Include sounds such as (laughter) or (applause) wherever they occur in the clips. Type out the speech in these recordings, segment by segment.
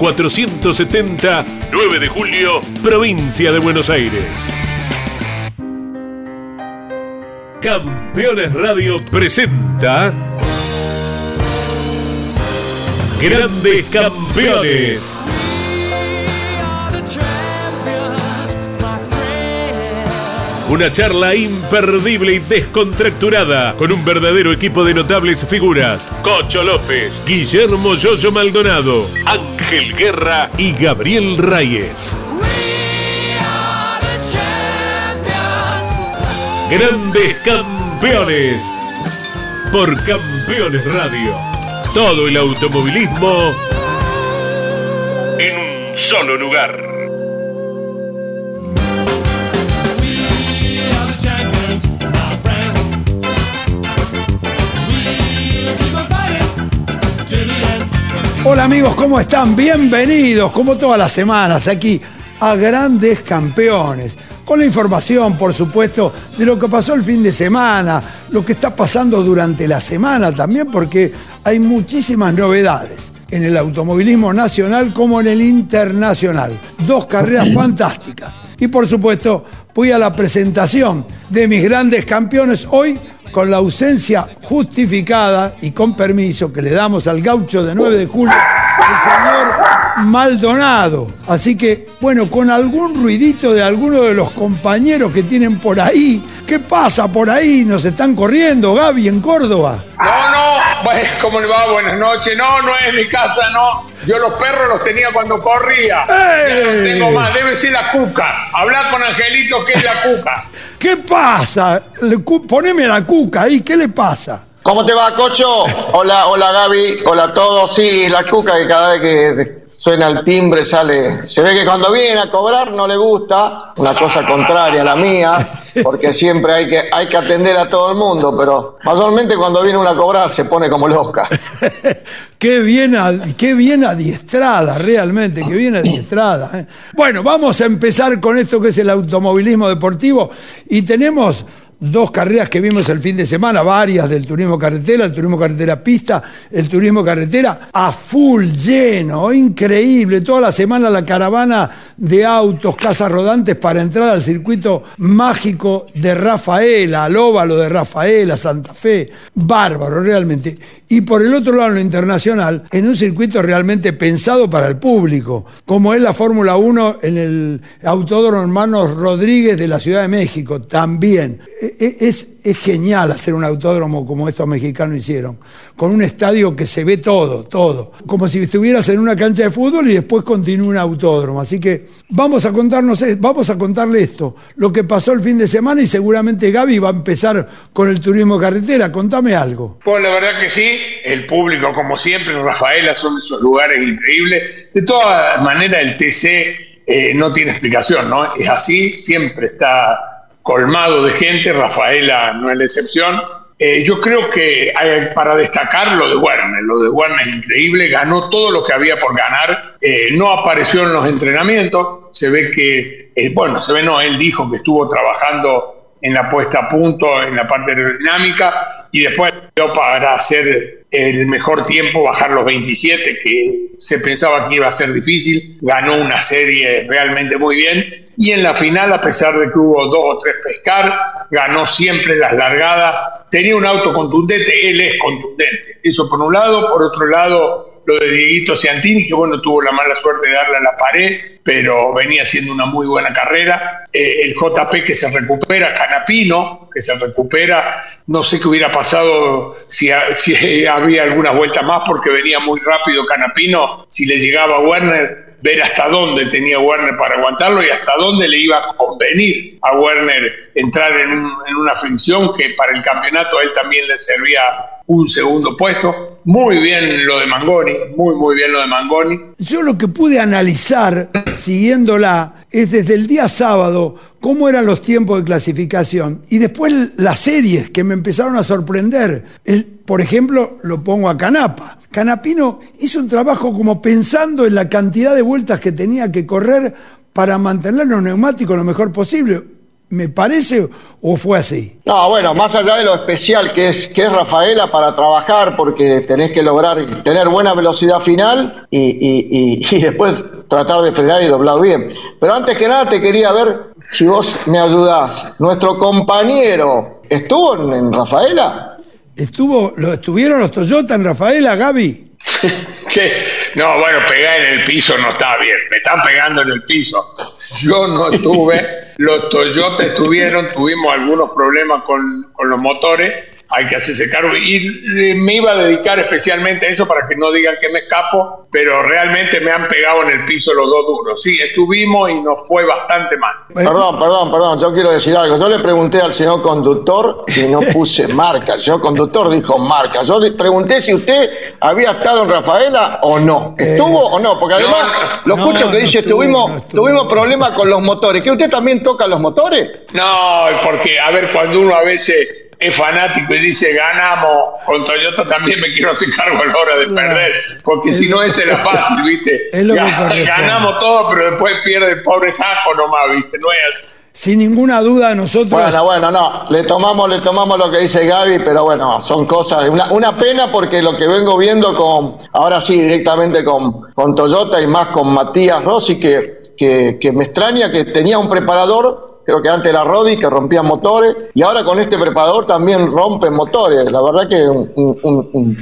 470, 9 de julio, provincia de Buenos Aires. Campeones Radio presenta Grandes Campeones. Una charla imperdible y descontracturada con un verdadero equipo de notables figuras. Cocho López, Guillermo Yoyo Maldonado, Ángel Guerra y Gabriel Reyes. Grandes Campeones por Campeones Radio. Todo el automovilismo en un solo lugar. Hola amigos, ¿cómo están? Bienvenidos, como todas las semanas, aquí a Grandes Campeones. Con la información, por supuesto, de lo que pasó el fin de semana, lo que está pasando durante la semana también, porque hay muchísimas novedades en el automovilismo nacional como en el internacional. Dos carreras (clears throat) fantásticas. Y por supuesto, voy a la presentación de mis grandes campeones hoy con la ausencia justificada y con permiso que le damos al gaucho de 9 de julio, el señor Maldonado. Así que, bueno, con algún ruidito de alguno de los compañeros que tienen por ahí, ¿qué pasa por ahí? ¿Nos están corriendo, Gaby, en Córdoba? No, no, ¿cómo le va? Buenas noches. No, no es mi casa, no. Yo los perros los tenía cuando corría. Ya no tengo más, debe ser la cuca. Habla con Angelito que es la cuca. (laughs) ¿Qué pasa? Le cu- Poneme la cuca ahí, ¿qué le pasa? ¿Cómo te va, Cocho? Hola, hola Gaby, hola a todos. Sí, la cuca que cada vez que suena el timbre sale. Se ve que cuando viene a cobrar no le gusta, una cosa contraria a la mía, porque siempre hay que, hay que atender a todo el mundo, pero mayormente cuando viene uno a cobrar se pone como loca. (laughs) Qué bien, qué bien adiestrada, realmente, qué bien adiestrada. ¿eh? Bueno, vamos a empezar con esto que es el automovilismo deportivo y tenemos dos carreras que vimos el fin de semana, varias del turismo carretera, el turismo carretera pista, el turismo carretera a full lleno, increíble, toda la semana la caravana de autos, casas rodantes para entrar al circuito mágico de Rafaela, al óvalo de Rafaela, Santa Fe, bárbaro realmente. Y por el otro lado, en lo internacional, en un circuito realmente pensado para el público, como es la Fórmula 1 en el Autódromo Hermanos Rodríguez de la Ciudad de México, también. E- e- Es, es genial hacer un autódromo como estos mexicanos hicieron, con un estadio que se ve todo, todo, como si estuvieras en una cancha de fútbol y después continúa un autódromo. Así que vamos a contarnos, vamos a contarle esto, lo que pasó el fin de semana y seguramente Gaby va a empezar con el turismo carretera. Contame algo. Pues la verdad que sí, el público, como siempre, Rafaela son esos lugares increíbles. De todas maneras, el TC eh, no tiene explicación, ¿no? Es así, siempre está colmado de gente, Rafaela no es la excepción. Eh, yo creo que para destacar lo de Werner, lo de Werner es increíble, ganó todo lo que había por ganar, eh, no apareció en los entrenamientos, se ve que, eh, bueno, se ve no, él dijo que estuvo trabajando en la puesta a punto, en la parte aerodinámica, y después para hacer el mejor tiempo, bajar los 27, que se pensaba que iba a ser difícil, ganó una serie realmente muy bien, y en la final, a pesar de que hubo dos o tres pescar, ganó siempre las largadas, tenía un auto contundente, él es contundente, eso por un lado, por otro lado, lo de Dieguito Ciantini, que bueno, tuvo la mala suerte de darle a la pared, pero venía haciendo una muy buena carrera. Eh, el JP que se recupera, Canapino, que se recupera, no sé qué hubiera pasado si, (laughs) había alguna vuelta más porque venía muy rápido Canapino, si le llegaba a Werner, ver hasta dónde tenía Werner para aguantarlo y hasta dónde le iba a convenir a Werner entrar en, en una fricción que para el campeonato a él también le servía un segundo puesto. Muy bien lo de Mangoni, muy, muy bien lo de Mangoni. Yo lo que pude analizar, siguiéndola, es desde el día sábado cómo eran los tiempos de clasificación y después las series que me empezaron a sorprender. El, por ejemplo, lo pongo a Canapa. Canapino hizo un trabajo como pensando en la cantidad de vueltas que tenía que correr para mantener los neumáticos lo mejor posible ¿Me parece o fue así? No, bueno, más allá de lo especial que es, que es Rafaela para trabajar, porque tenés que lograr tener buena velocidad final y, después tratar de frenar y doblar bien. Pero antes que nada te quería ver si vos me ayudás. Nuestro compañero, ¿estuvo en, Rafaela? ¿Estuvo, lo, ¿Estuvieron los Toyota en Rafaela, Gaby? (laughs) ¿Qué? No, bueno, pegar en el piso no está bien. Me están pegando en el piso. Yo no estuve. Los Toyota estuvieron, tuvimos algunos problemas con, con los motores hay que hacerse cargo. Y me iba a dedicar especialmente a eso para que no digan que me escapo, pero realmente me han pegado en el piso los dos duros. Sí, estuvimos y nos fue bastante mal. Perdón, perdón, perdón, yo quiero decir algo. Yo le pregunté al señor conductor y no puse (laughs) marca. El señor conductor dijo marca. Yo le pregunté si usted había estado en Rafaela o no. ¿Estuvo o no? Porque además lo escucho que dice, tuvimos, tuvimos problemas con los motores. ¿Que usted también toca los motores? No, porque, a ver, cuando uno a veces es fanático y dice ganamos con Toyota, también me quiero hacer cargo a la hora de perder, porque si no ese era fácil, ¿viste? ganamos todo, pero después pierde el pobre Jaco nomás, ¿viste? No es Sin ninguna duda nosotros... Bueno, bueno, no, le tomamos, le tomamos lo que dice Gaby, pero bueno, son cosas, una, una pena porque lo que vengo viendo con, ahora sí, directamente con, con Toyota y más con Matías Rossi, que, que, que me extraña que tenía un preparador creo que antes era Rodi que rompía motores y ahora con este preparador también rompe motores. La verdad que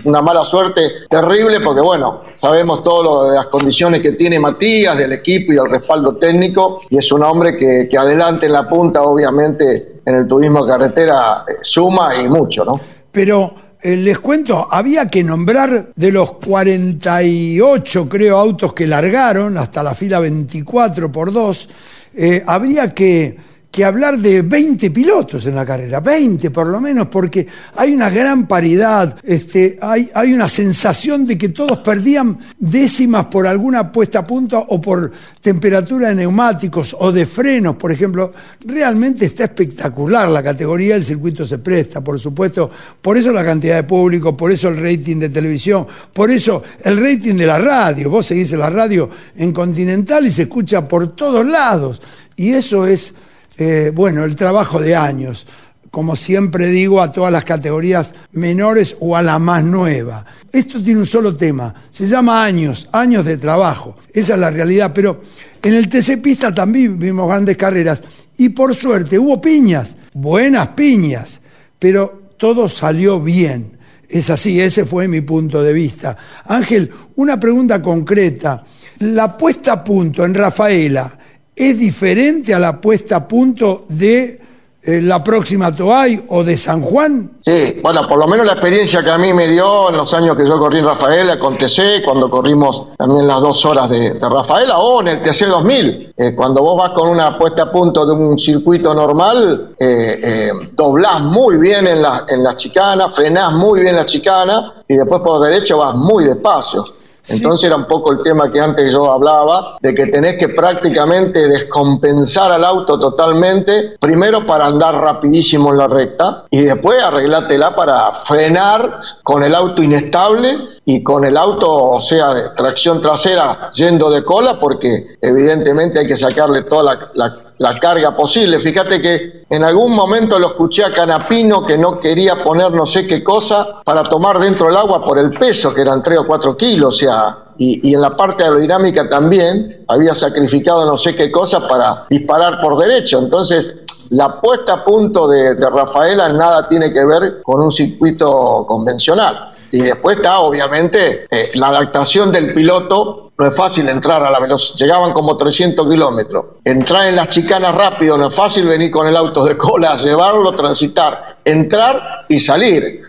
una mala suerte terrible porque bueno, sabemos todo lo de las condiciones que tiene Matías, del equipo y del respaldo técnico y es un hombre que, adelante en la punta obviamente en el turismo carretera eh, suma y mucho, ¿no? Pero eh, les cuento, había que nombrar de los 48, creo, autos que largaron hasta la fila 24 por 2, eh, habría que que hablar de 20 pilotos en la carrera, 20 por lo menos, porque hay una gran paridad, este, hay, hay una sensación de que todos perdían décimas por alguna puesta a punto o por temperatura de neumáticos o de frenos, por ejemplo. Realmente está espectacular la categoría, el circuito se presta, por supuesto, por eso la cantidad de público, por eso el rating de televisión, por eso el rating de la radio. Vos seguís la radio en Continental y se escucha por todos lados. Y eso es eh, bueno, el trabajo de años, como siempre digo, a todas las categorías menores o a la más nueva. Esto tiene un solo tema, se llama años, años de trabajo, esa es la realidad, pero en el TC Pista también vimos grandes carreras y por suerte hubo piñas, buenas piñas, pero todo salió bien. Es así, ese fue mi punto de vista. Ángel, una pregunta concreta. La puesta a punto en Rafaela, es diferente a la puesta a punto de eh, la próxima Toay o de San Juan? Sí, bueno, por lo menos la experiencia que a mí me dio en los años que yo corrí en Rafaela con TC, cuando corrimos también las dos horas de, Rafaela o en el TC 2000, eh, cuando vos vas con una puesta a punto de un circuito normal, eh, doblás muy bien en la, en la chicana, frenás muy bien la chicana y después por derecho vas muy despacio. Entonces era un poco el tema que antes yo hablaba, de que tenés que prácticamente descompensar al auto totalmente, primero para andar rapidísimo en la recta y después arreglátela para frenar con el auto inestable y con el auto, o sea, tracción trasera yendo de cola, porque evidentemente hay que sacarle toda la, la carga posible. Fíjate que en algún momento lo escuché a Canapino que no quería poner no sé qué cosa para tomar dentro del agua por el peso, que eran 3 o 4 kilos, o sea, y, en la parte aerodinámica también había sacrificado no sé qué cosa para disparar por derecho. Entonces, la puesta a punto de, Rafaela nada tiene que ver con un circuito convencional. Y después está, obviamente, eh, la adaptación del piloto. No es fácil entrar a la velocidad. Llegaban como 300 kilómetros. Entrar en las chicanas rápido no es fácil venir con el auto de cola, (laughs) llevarlo, transitar, entrar y salir.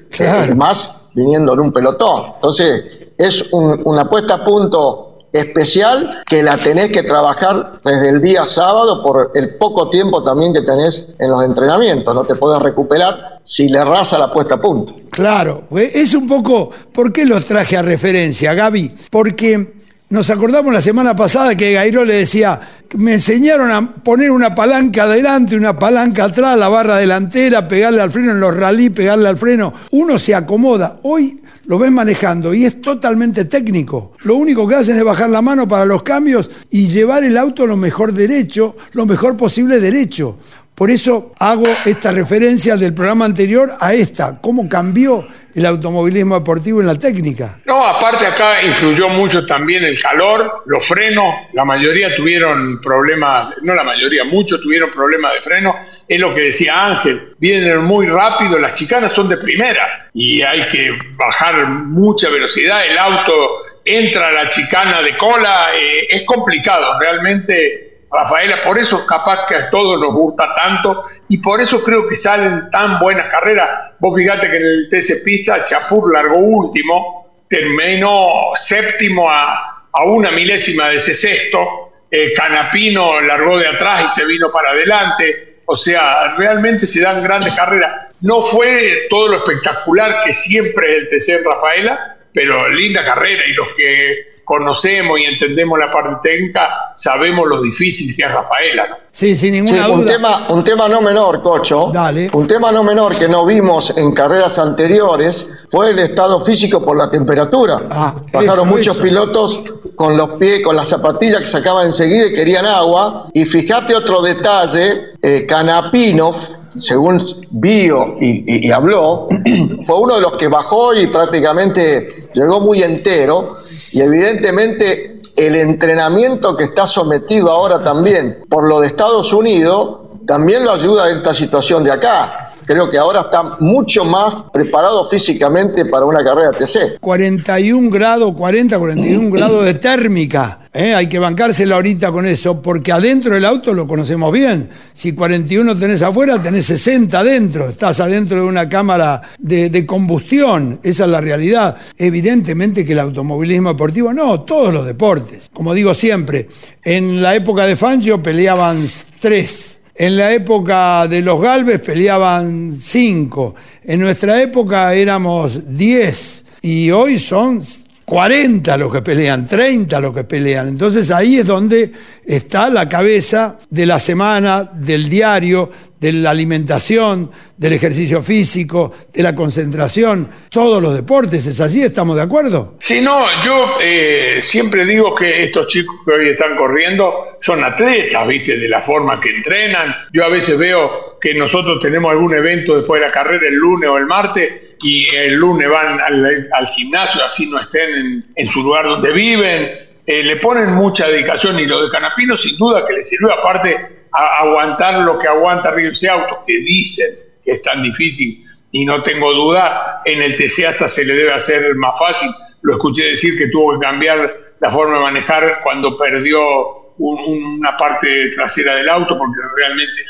más viniendo en un pelotón. Entonces, es una puesta a punto especial que la tenés que trabajar desde el día sábado por el poco tiempo también que tenés en los entrenamientos. No te puedes recuperar si le rasa la puesta a punto. Claro, pues, es un poco, ¿por qué los traje a referencia, Gaby? Porque nos acordamos la semana pasada que Gairo le decía, me enseñaron a poner una palanca adelante, una palanca atrás, la barra delantera, pegarle al freno en los rally, pegarle al freno. Uno se acomoda. Hoy lo ven manejando y es totalmente técnico. Lo único que hacen es bajar la mano para los cambios y llevar el auto lo mejor derecho, lo mejor posible derecho. Por eso hago esta referencia del programa anterior a esta, cómo cambió el automovilismo deportivo en la técnica. No, aparte acá influyó mucho también el calor, los frenos, la mayoría tuvieron problemas, no la mayoría, muchos tuvieron problemas de freno, es lo que decía Ángel, vienen muy rápido, las chicanas son de primera. Y hay que bajar mucha velocidad, el auto entra a la chicana de cola, eh, es complicado, realmente Rafaela, por eso capaz que a todos nos gusta tanto y por eso creo que salen tan buenas carreras. Vos fíjate que en el TC Pista Chapur largó último, terminó séptimo a, una milésima de ese sexto, eh, Canapino largó de atrás y se vino para adelante. O sea, realmente se dan grandes carreras. No fue todo lo espectacular que siempre es el TC en Rafaela, pero linda carrera y los que conocemos y entendemos la parte técnica, sabemos lo difícil que es Rafaela. Sí, sin ninguna duda. Un tema, un tema no menor, Cocho. Dale. Un tema no menor que no vimos en carreras anteriores fue el estado físico por la temperatura. Ah, Pasaron muchos pilotos con los pies, con las zapatillas que sacaban enseguida y querían agua. Y fíjate otro detalle, eh, Canapino según vio y, habló, (clears throat) fue uno de los que bajó y prácticamente llegó muy entero y evidentemente el entrenamiento que está sometido ahora también por lo de Estados Unidos también lo ayuda en esta situación de acá creo que ahora está mucho más preparado físicamente para una carrera TC. 41 grados, 40, 41 grados de térmica. ¿Eh? Hay que bancársela ahorita con eso, porque adentro del auto lo conocemos bien. Si 41 tenés afuera, tenés 60 adentro. Estás adentro de una cámara de, de combustión. Esa es la realidad. Evidentemente que el automovilismo deportivo, no, todos los deportes. Como digo siempre, en la época de Fangio peleaban tres en la época de los Galvez peleaban cinco. En nuestra época éramos diez. Y hoy son 40 los que pelean, 30 los que pelean. Entonces ahí es donde está la cabeza de la semana, del diario, de la alimentación, del ejercicio físico, de la concentración, todos los deportes, ¿es así? ¿Estamos de acuerdo? Sí, no, yo eh, siempre digo que estos chicos que hoy están corriendo son atletas, ¿viste? De la forma que entrenan. Yo a veces veo que nosotros tenemos algún evento después de la carrera el lunes o el martes y el lunes van al, gimnasio, así no estén en, su lugar donde viven eh, le ponen mucha dedicación y lo de Canapino sin duda que le sirvió aparte a aguantar lo que aguanta Ríos Autos, que dicen que es tan difícil y no tengo duda, en el TC hasta se le debe hacer más fácil. Lo escuché decir que tuvo que cambiar la forma de manejar cuando perdió una parte trasera del auto porque realmente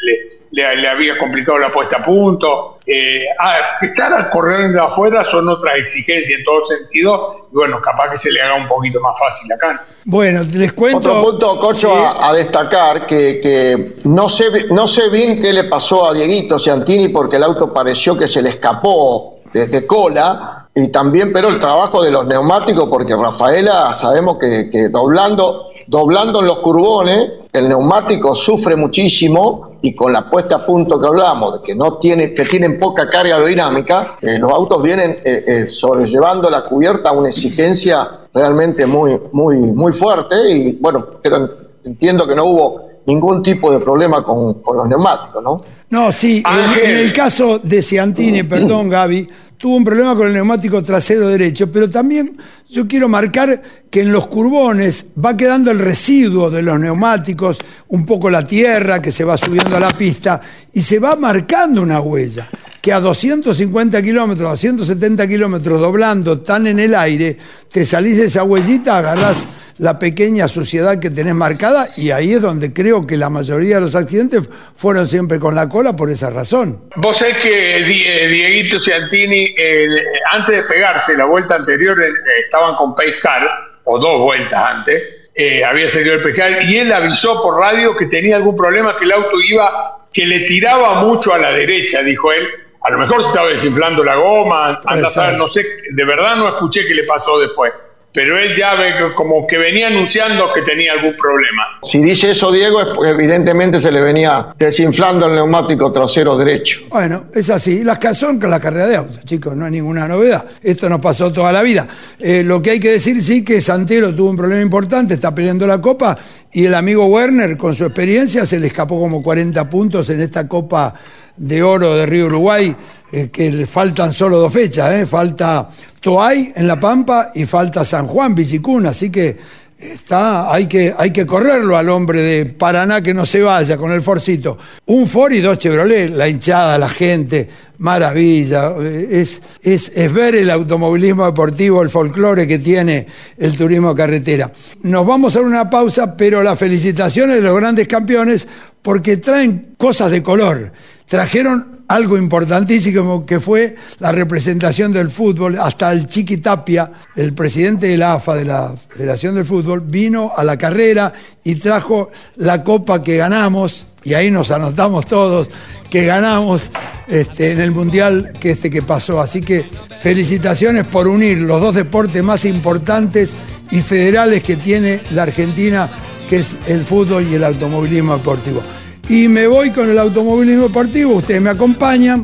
le, le, había complicado la puesta a punto. Eh, ah, estar corriendo afuera son otras exigencias en todo sentido y bueno, capaz que se le haga un poquito más fácil acá. Bueno, les cuento... Otro punto, Cocho, a, destacar que, que, no, sé, no sé bien qué le pasó a Dieguito Ciantini porque el auto pareció que se le escapó de, cola, Y también, pero el trabajo de los neumáticos, porque Rafaela sabemos que, que doblando, doblando en los curbones, el neumático sufre muchísimo y con la puesta a punto que hablamos, de que no tiene, que tienen poca carga aerodinámica, eh, los autos vienen eh, eh, sobrellevando la cubierta a una exigencia realmente muy, muy, muy fuerte y bueno, pero entiendo que no hubo ningún tipo de problema con, con los neumáticos, ¿no? No, sí, en, en, el caso de Ciantini, perdón Gaby, tuvo un problema con el neumático trasero derecho, pero también yo quiero marcar que en los curbones va quedando el residuo de los neumáticos, un poco la tierra que se va subiendo a la pista y se va marcando una huella que a 250 kilómetros, a 170 kilómetros doblando tan en el aire, te salís de esa huellita, agarrás la pequeña suciedad que tenés marcada y ahí es donde creo que la mayoría de los accidentes fueron siempre con la cola por esa razón. Vos sabés que eh, Dieguito Ciantini, eh, antes de pegarse la vuelta anterior, eh, estaban con Pace Car, o dos vueltas antes, eh, había salido el pescar y él avisó por radio que tenía algún problema, que el auto iba, que le tiraba mucho a la derecha, dijo él. A lo mejor se estaba desinflando la goma, anda a saber, no sé, de verdad no escuché qué le pasó después pero él ya ve como que venía anunciando que tenía algún problema. Si dice eso Diego, es porque evidentemente se le venía desinflando el neumático trasero derecho. Bueno, es así. Las son con la carrera de autos, chicos, no hay ninguna novedad. Esto nos pasó toda la vida. Eh, lo que hay que decir sí que Santero tuvo un problema importante, está peleando la copa y el amigo Werner, con su experiencia, se le escapó como 40 puntos en esta copa de oro de Río Uruguay, eh, que le faltan solo dos fechas, eh. falta Toay en La Pampa y falta San Juan, Bicicuna, así que está, hay, que, hay que correrlo al hombre de Paraná que no se vaya con el Forcito. Un Ford y dos Chevrolet, la hinchada, la gente, maravilla. Es, es, es ver el automovilismo deportivo, el folclore que tiene el turismo carretera. Nos vamos a una pausa, pero las felicitaciones de los grandes campeones porque traen cosas de color. Trajeron algo importantísimo que fue la representación del fútbol. Hasta el Chiqui Tapia, el presidente de la AFA, de la Federación del Fútbol, vino a la carrera y trajo la copa que ganamos, y ahí nos anotamos todos, que ganamos este, en el Mundial que, este que pasó. Así que felicitaciones por unir los dos deportes más importantes y federales que tiene la Argentina, que es el fútbol y el automovilismo deportivo. Y me voy con el automovilismo deportivo, ustedes me acompañan,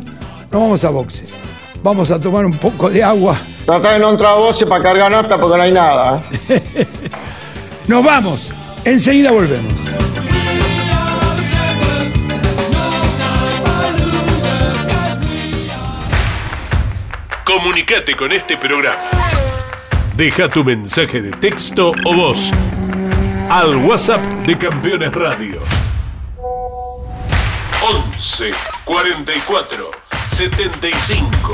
nos vamos a boxes. Vamos a tomar un poco de agua. Trata de no entrar a voces para cargar nota porque no hay nada. ¿eh? (laughs) nos vamos, enseguida volvemos. Comunicate con este programa. Deja tu mensaje de texto o voz al WhatsApp de Campeones Radio 11 44 75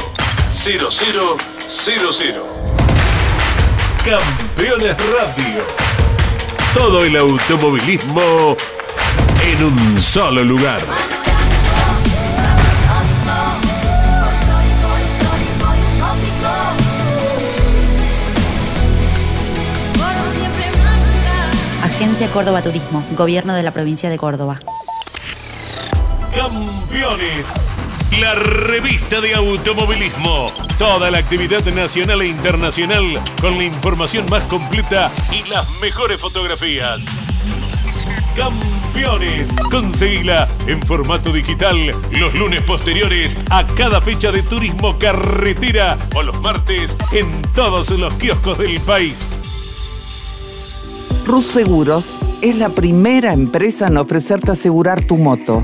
0000. Campeones Radio. Todo el automovilismo en un solo lugar. Agencia Córdoba Turismo, Gobierno de la Provincia de Córdoba. Campeones, la revista de automovilismo. Toda la actividad nacional e internacional con la información más completa y las mejores fotografías. Campeones, conseguila en formato digital los lunes posteriores a cada fecha de turismo carretera o los martes en todos los kioscos del país. Rus Seguros es la primera empresa en ofrecerte asegurar tu moto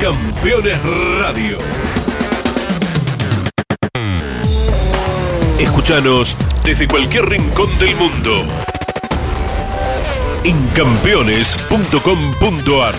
Campeones Radio. Escúchanos desde cualquier rincón del mundo. En campeones.com.ar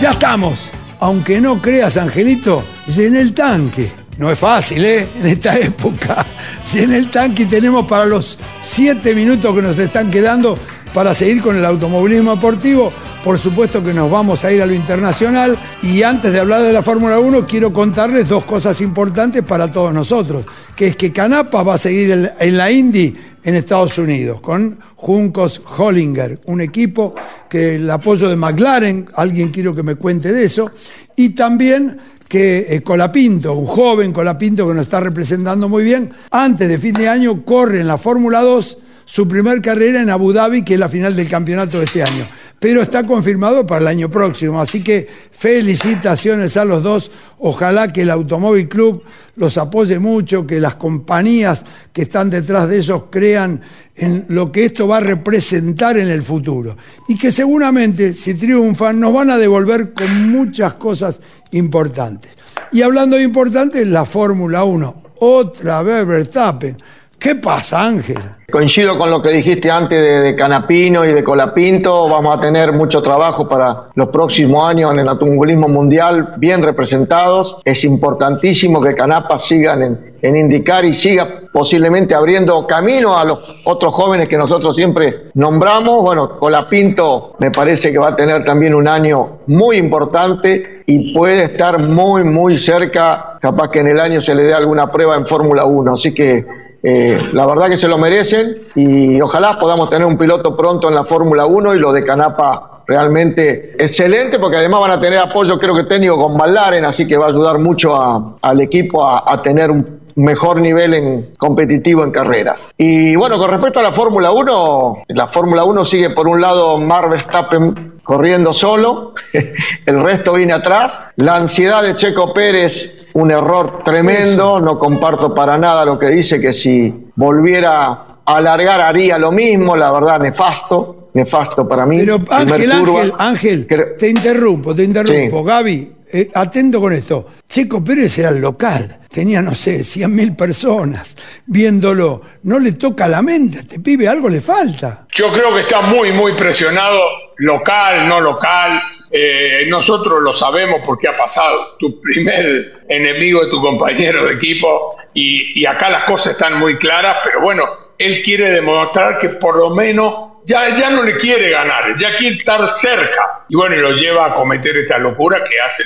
Ya estamos. Aunque no creas, Angelito, llené el tanque. No es fácil, ¿eh? En esta época. Llené el tanque tenemos para los siete minutos que nos están quedando para seguir con el automovilismo deportivo. Por supuesto que nos vamos a ir a lo internacional y antes de hablar de la Fórmula 1 quiero contarles dos cosas importantes para todos nosotros, que es que Canapa va a seguir en la Indy en Estados Unidos con Juncos Hollinger, un equipo que el apoyo de McLaren, alguien quiero que me cuente de eso, y también que eh, Colapinto, un joven Colapinto que nos está representando muy bien, antes de fin de año corre en la Fórmula 2 su primer carrera en Abu Dhabi, que es la final del campeonato de este año. Pero está confirmado para el año próximo. Así que felicitaciones a los dos. Ojalá que el Automóvil Club los apoye mucho, que las compañías que están detrás de ellos crean en lo que esto va a representar en el futuro. Y que seguramente, si triunfan, nos van a devolver con muchas cosas importantes. Y hablando de importantes, la Fórmula 1. Otra vez Verstappen. ¿Qué pasa, Ángel? Coincido con lo que dijiste antes de, Canapino y de Colapinto. Vamos a tener mucho trabajo para los próximos años en el automovilismo mundial, bien representados. Es importantísimo que Canapa sigan en, indicar y siga posiblemente abriendo camino a los otros jóvenes que nosotros siempre nombramos. Bueno, Colapinto me parece que va a tener también un año muy importante y puede estar muy, muy cerca. Capaz que en el año se le dé alguna prueba en Fórmula 1. Así que eh, la verdad que se lo merecen y ojalá podamos tener un piloto pronto en la Fórmula 1 y lo de Canapa realmente excelente porque además van a tener apoyo creo que técnico con Ballaren, así que va a ayudar mucho al equipo a, tener un mejor nivel en competitivo en carrera. Y bueno, con respecto a la Fórmula 1, la Fórmula 1 sigue por un lado Mar Verstappen corriendo solo, (laughs) el resto viene atrás, la ansiedad de Checo Pérez un error tremendo, no comparto para nada lo que dice, que si volviera a alargar haría lo mismo, la verdad, nefasto, nefasto para mí. Pero Ángel, Ángel, Ángel, te interrumpo, te interrumpo. Gaby, eh, atento con esto. Checo Pérez era el local, tenía, no sé, 100.000 personas viéndolo. No le toca la mente, a este pibe algo le falta. Yo creo que está muy, muy presionado, local, no local. Eh, nosotros lo sabemos porque ha pasado. Tu primer enemigo es tu compañero de equipo y, y acá las cosas están muy claras, pero bueno, él quiere demostrar que por lo menos ya, ya no le quiere ganar, ya quiere estar cerca. Y bueno, y lo lleva a cometer esta locura que hace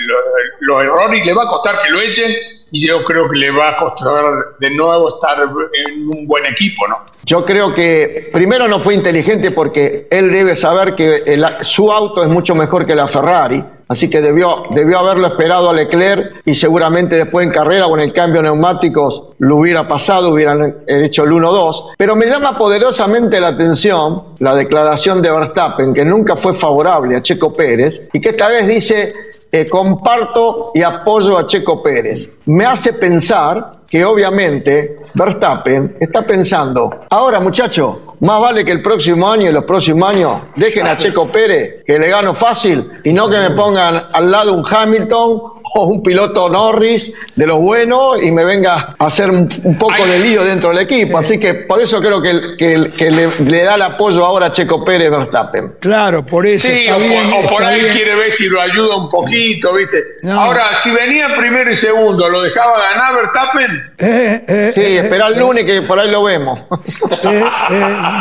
los errores y le va a costar que lo echen y yo creo que le va a costar de nuevo estar en un buen equipo, ¿no? Yo creo que primero no fue inteligente porque él debe saber que su auto es mucho mejor que la Ferrari Así que debió, debió haberlo esperado a Leclerc y seguramente después en carrera en el cambio de neumáticos lo hubiera pasado, hubieran hecho el 1-2. Pero me llama poderosamente la atención la declaración de Verstappen, que nunca fue favorable a Checo Pérez y que esta vez dice, eh, comparto y apoyo a Checo Pérez. Me hace pensar que obviamente Verstappen está pensando, ahora muchacho, más vale que el próximo año y los próximos años dejen a Checo Pérez, que le gano fácil, y no que me pongan al lado un Hamilton o un piloto Norris de los buenos y me venga a hacer un, poco de lío dentro del equipo. Así que por eso creo que, que, le, da el apoyo ahora a Checo Pérez Verstappen. Claro, por eso. Sí, o, por, ahí quiere ver si lo ayuda un poquito, ¿viste? Ahora, si venía primero y segundo, ¿lo dejaba ganar Verstappen? Eh, eh, sí, eh, espera el lunes que por ahí lo vemos.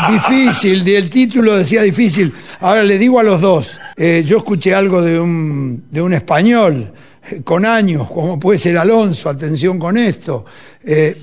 difícil, el título decía difícil. Ahora le digo a los dos, yo escuché algo de un, de un español con años, como puede ser Alonso, atención con esto,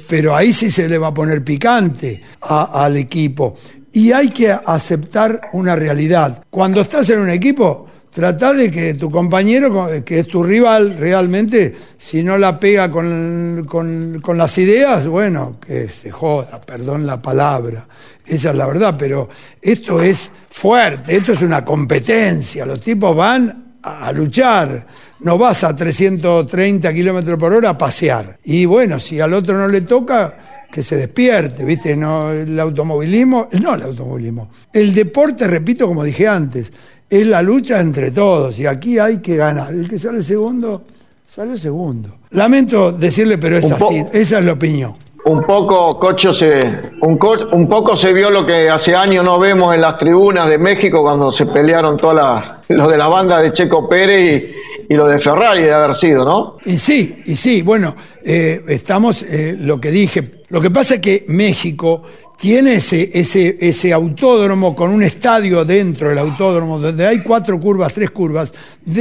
pero ahí sí se le va a poner picante al equipo. Y hay que aceptar una realidad. Cuando estás en un equipo, Trata de que tu compañero, que es tu rival realmente, si no la pega con, con, las ideas, bueno, que se joda, perdón la palabra, esa es la verdad, pero esto es fuerte, esto es una competencia, los tipos van a luchar, no vas a 330 kilómetros por hora a pasear. Y bueno, si al otro no le toca, que se despierte, ¿viste? No, el automovilismo, no el automovilismo, el deporte, repito, como dije antes, es la lucha entre todos y aquí hay que ganar. El que sale segundo, sale segundo. Lamento decirle, pero es así, esa es la opinión. un poco, Cocho, se, un, co- un poco se vio lo que hace años no vemos en las tribunas de México cuando se pelearon todas las, los de la banda de Checo Pérez y, y lo de Ferrari de haber sido, ¿no? Y sí, y sí, bueno, eh, estamos, eh, lo que dije, lo que pasa es que México tiene ese, ese, ese autódromo con un estadio dentro del autódromo, donde hay cuatro curvas, tres curvas,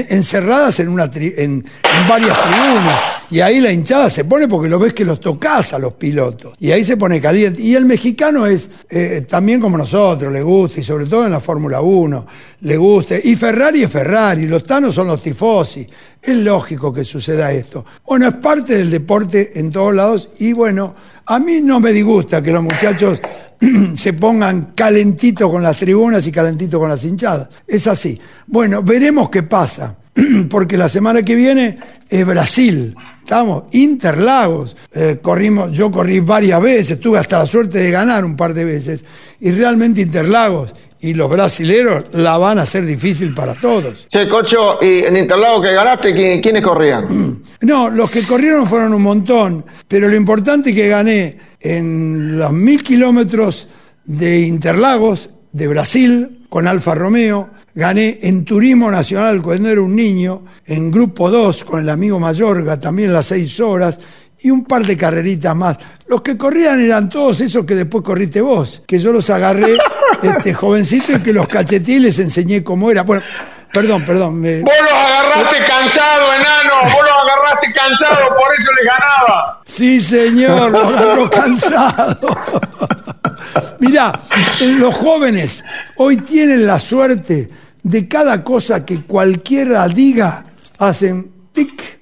encerradas en, una tri- en, en varias tribunas. Y ahí la hinchada se pone porque lo ves que los tocas a los pilotos. Y ahí se pone caliente. Y el mexicano es eh, también como nosotros, le gusta, y sobre todo en la Fórmula 1, le gusta. Y Ferrari es Ferrari, los tanos son los tifosi. Es lógico que suceda esto. Bueno, es parte del deporte en todos lados y bueno, a mí no me disgusta que los muchachos (clears throat) se pongan calentito con las tribunas y calentito con las hinchadas. Es así. Bueno, veremos qué pasa, (clears throat) porque la semana que viene es Brasil. Estamos, Interlagos. Eh, corrimos, yo corrí varias veces, tuve hasta la suerte de ganar un par de veces. Y realmente Interlagos y los brasileros la van a hacer difícil para todos. Che, Cocho, y en Interlagos que ganaste, ¿qui- ¿quiénes corrían? (clears throat) No, los que corrieron fueron un montón, pero lo importante es que gané en los mil kilómetros de Interlagos, de Brasil, con Alfa Romeo, gané en Turismo Nacional cuando era un niño, en Grupo 2 con el amigo Mayorga, también las seis horas, y un par de carreritas más. Los que corrían eran todos esos que después corriste vos, que yo los agarré, (laughs) este jovencito, y que los y les enseñé cómo era. Bueno, perdón, perdón. me- Vos los agarraste cansado, enano. Vos los agarraste cansado, por eso les ganaba. Sí, señor, lo agarró (laughs) cansado. Mirá, eh, los jóvenes hoy tienen la suerte de cada cosa que cualquiera diga, hacen tic,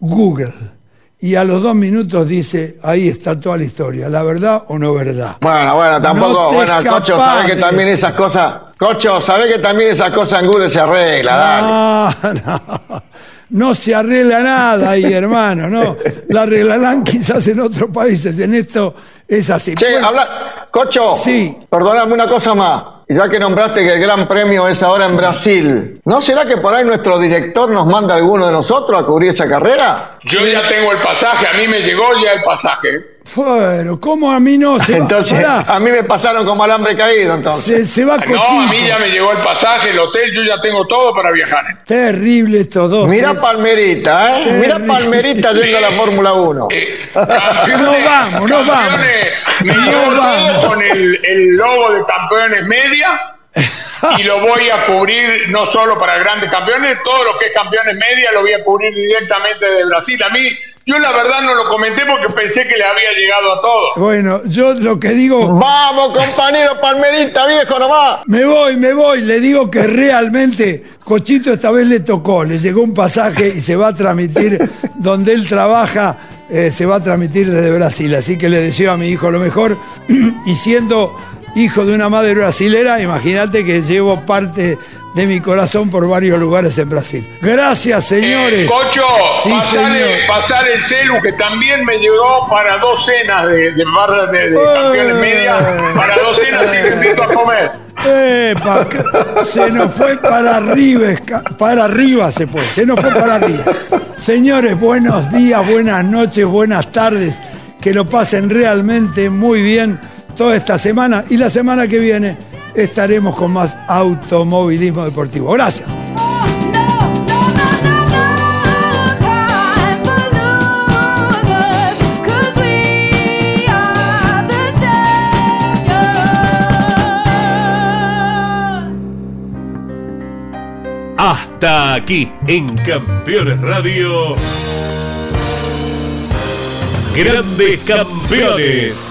Google. Y a los dos minutos dice, ahí está toda la historia, la verdad o no verdad. Bueno, bueno, tampoco, No bueno, Cocho, sabés que de- también esas cosas, Cocho, sabés que también esas cosas en Google se arregla, dale. Ah, no, no se arregla nada ahí, hermano, no. La arreglarán quizás en otros países, en esto es así. Che, Bueno, habla, Cocho, Sí. perdóname una cosa más. Ya que nombraste que el gran premio es ahora en Brasil, ¿no será que por ahí nuestro director nos manda a alguno de nosotros a cubrir esa carrera? Yo ya tengo el pasaje, a mí me llegó ya el pasaje. Bueno, ¿cómo a mí no? Se va, Entonces, pará, a mí me pasaron como alambre caído, entonces. se, se va Ah, No, cochito. a mí ya me llegó el pasaje, el hotel, yo ya tengo todo para viajar. Terrible estos dos. Mira ¿eh? Palmerita, ¿eh? Mira. Palmerita yendo a la Fórmula 1. Eh, campeones, No vamos, no vamos. campeones, Me No llevo todo vamos. con el, el logo de campeones media (laughs) y lo voy a cubrir no solo para grandes campeones, todo lo que es campeones media lo voy a cubrir directamente de Brasil. A mí, yo la verdad no lo comenté porque pensé que le había llegado a todos. Bueno, yo lo que digo, Vamos, compañero Palmerita, viejo nomás. me voy, me voy, le digo que realmente Cochito esta vez le tocó, le llegó un pasaje y se va a transmitir donde él trabaja, eh, se va a transmitir desde Brasil. Así que le deseo a mi hijo lo mejor (clears throat) y siendo hijo de una madre brasilera, imagínate que llevo parte de mi corazón por varios lugares en Brasil. Gracias, señores. Eh, Cocho, Sí, señor. pasale el celu que también me llegó para dos cenas de, de, bar- de- de Eh. campeones media, para dos cenas y te invito a comer. Epa, se nos fue para arriba, para arriba se fue, se nos fue para arriba. Señores, buenos días, buenas noches, buenas tardes, que lo pasen realmente muy bien toda esta semana y la semana que viene estaremos con más automovilismo deportivo. Gracias. Hasta aquí en Campeones Radio. Grandes campeones.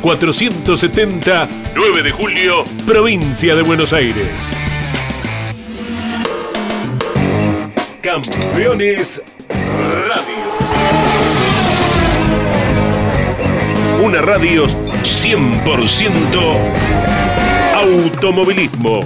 470, 9 de julio, provincia de Buenos Aires. Campeones Radio. Una radio 100% automovilismo.